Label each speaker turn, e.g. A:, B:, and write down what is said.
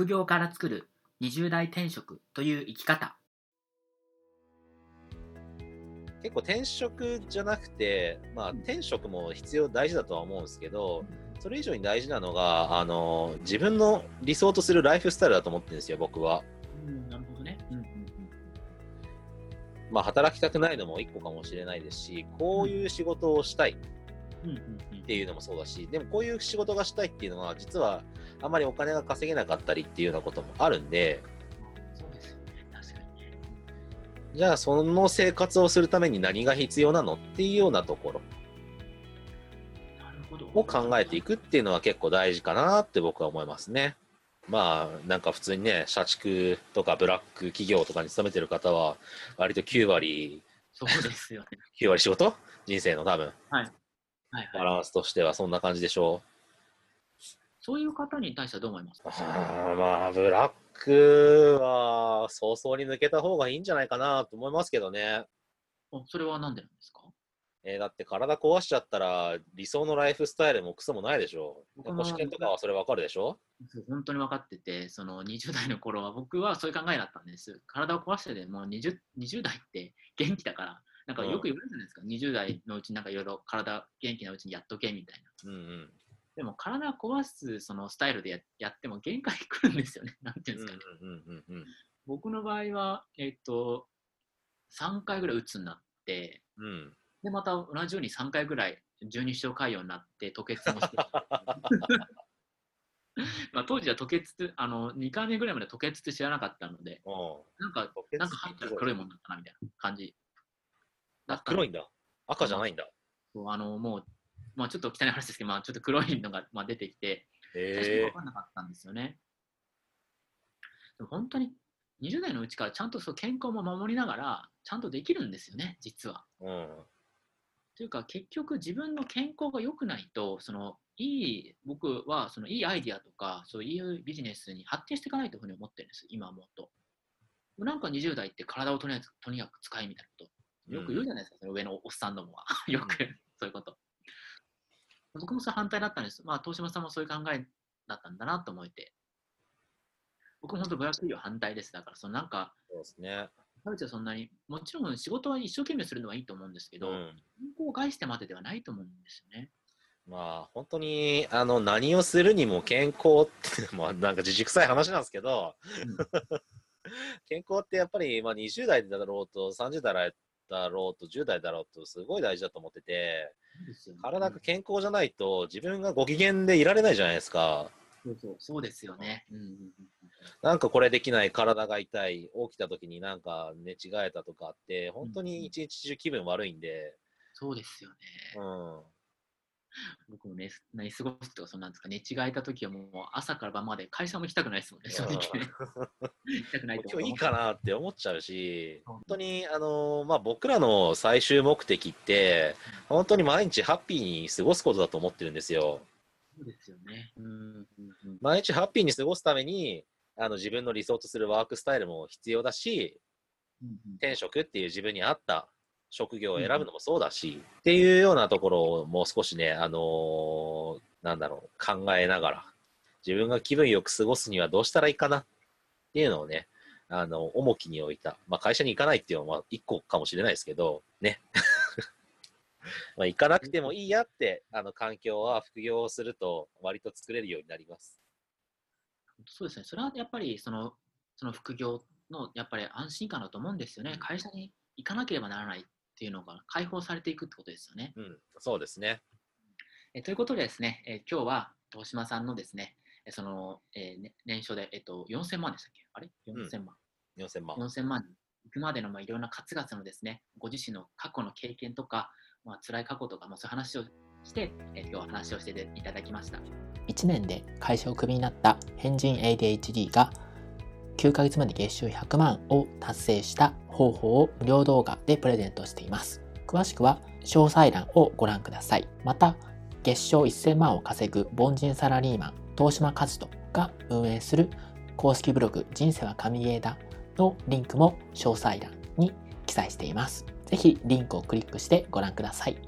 A: 副業から作る20代転職という生き方。
B: 結構転職じゃなくて、まあ、転職も必要大事だとは思うんですけどそれ以上に大事なのがあの自分の理想とするライフスタイルだと思ってるんですよ僕は。
A: うんなるほどね、うんうん
B: まあ、働きたくないのも一個かもしれないですしこういう仕事をしたい
A: うんうん
B: っていうのもそうだしでもこういう仕事がしたいっていうのは実はあまりお金が稼げなかったりっていうようなこともあるんで
A: そうですよね。確かにね。
B: じゃあその生活をするために何が必要なのっていうようなところ。
A: なるほど。
B: を考えていくっていうのは結構大事かなって僕は思いますね。まあなんか普通にね社畜とかブラック企業とかに勤めてる方は割と9割
A: そうですよね。
B: 9割仕事？人生の多分。
A: はい。はい
B: バ
A: はい。
B: ランスとしてはそんな感じでしょ
A: そういう方に対してはどう思います
B: う。
A: か？
B: あーまあブラックは早々に抜けた方がいいんじゃないかなと思いますけどね。
A: おそれは何でなんですか？
B: えーだって体壊しちゃったら理想のライフスタイルもクソもないでしょ。
A: 僕も
B: 試験とかはそれわかるでしょ？
A: 本当に分かってて、その20代の頃は僕はそういう考えだったんです。体を壊してでも 20, 20代って元気だから、なんかよく言われるじゃないですか、20代のうちになんかいろいろ体元気なうちにやっとけみたいな。
B: うんうん。
A: でも体を壊すそのスタイルでややっても限界来るんですよね。なんていうんですかね。僕の場合は、えっと、3回ぐらい鬱になって、
B: うん。うん。
A: で、また同じように3回ぐらい十二指腸潰瘍になって吐血もして。まあ当時は吐血あの2回目ぐらいまで吐血って知らなかったので、
B: お
A: なんかなんか入ったら黒いもんだったなみたいな感じだったい
B: 黒いんだ。赤じゃないんだ。
A: あのもう、まあ、ちょっと汚い話ですけど、まあ、ちょっと黒いのが、まあ、出てきて、最初分かんなかったんですよね。でも本当に20代のうちからちゃんとそう健康も守りながら、ちゃんとできるんですよね、実は。
B: え。うん。
A: というか、結局自分の健康が良くないと、そのいい、僕はそのいいアイディアとか、そういうビジネスに発展していかないというふうに思ってるんです、今思うと。なんか20代って体をとにかくとにかく使いみたいなこと。よく言うじゃないですか、その上のおっさんどもは。よく、そういうこと。僕もそれ反対だったんです。まあ、東島さんもそういう考えだったんだなと思えて。僕も本当、ブラック企業反対です。だから、そのなんか、
B: そうですね。
A: カルチャーそんなに、もちろん仕事は一生懸命するのはいいと思うんですけど、
B: うん。
A: 健康を害してまでではないと思うんですよね。
B: まあ、本当に、あの、何をするにも健康って、まあ、なんか自軸臭い話なんですけど、健康ってやっぱり、まあ、20代だろうと、30代だろうと、10代だろうと、すごい大事だと思ってて、
A: ね
B: 体が健康じゃないと、自分がご機嫌でいられないじゃないですか。
A: そうそうそうですよね。うんうんうん
B: なんかこれできない、体が痛い、起きた時になんか寝違えたとかって、本当に一日中気分悪いんで、
A: そうですよね。
B: うん。
A: 僕もね、寝過ごすとか、そんなんですか、寝違えた時はもう朝から晩まで会社も行きたくないですもんね、正直ね。行きたくないと
B: 今日いいかなって思っちゃうし、
A: うん
B: 本当に、あのまあ、僕らの最終目的って、本当に毎日ハッピーに過ごすことだと思ってるんですよ。
A: そうですよね。うんうんうん
B: 毎日ハッピーに過ごすために、あの自分の理想とするワークスタイルも必要だし、
A: うんうん
B: 転職っていう自分に合った職業を選ぶのもそうだし、っていうようなところをもう少しね、あのーなんだろう、考えながら、自分が気分よく過ごすにはどうしたらいいかなっていうのをね、あの、重きに置いた。まあ、会社に行かないっていうのは一個かもしれないですけど、ね。まあ、行かなくてもいいやって、あの、環境は副業をすると割と作れるようになります。
A: そうですね。それはやっぱりそのその副業のやっぱり安心感だと思うんですよね。会社に行かなければならないっていうのが解放されていくってことですよね。
B: うん、そうですね。
A: えということでですね、え今日は東島さんのですね、えその、えーね年商で、えっと、4000万でしたっけ？あれ ?4000 万。
B: 4000万。
A: 4000万に行くまでの、まあ、いろんなカツカツのですね、ご自身の過去の経験とか、まあ辛い過去とか、まあ、そういう話をして、え今日は話をしていただきました。
C: 1年で会社をクビになった変人 ADHD が9ヶ月まで月収100万を達成した方法を無料動画でプレゼントしています。詳しくは詳細欄をご覧ください。また、月賞1000万を稼ぐ凡人サラリーマン、東島和人が運営する公式ブログ人生は神ゲーだのリンクも詳細欄に記載しています。ぜひリンクをクリックしてご覧ください。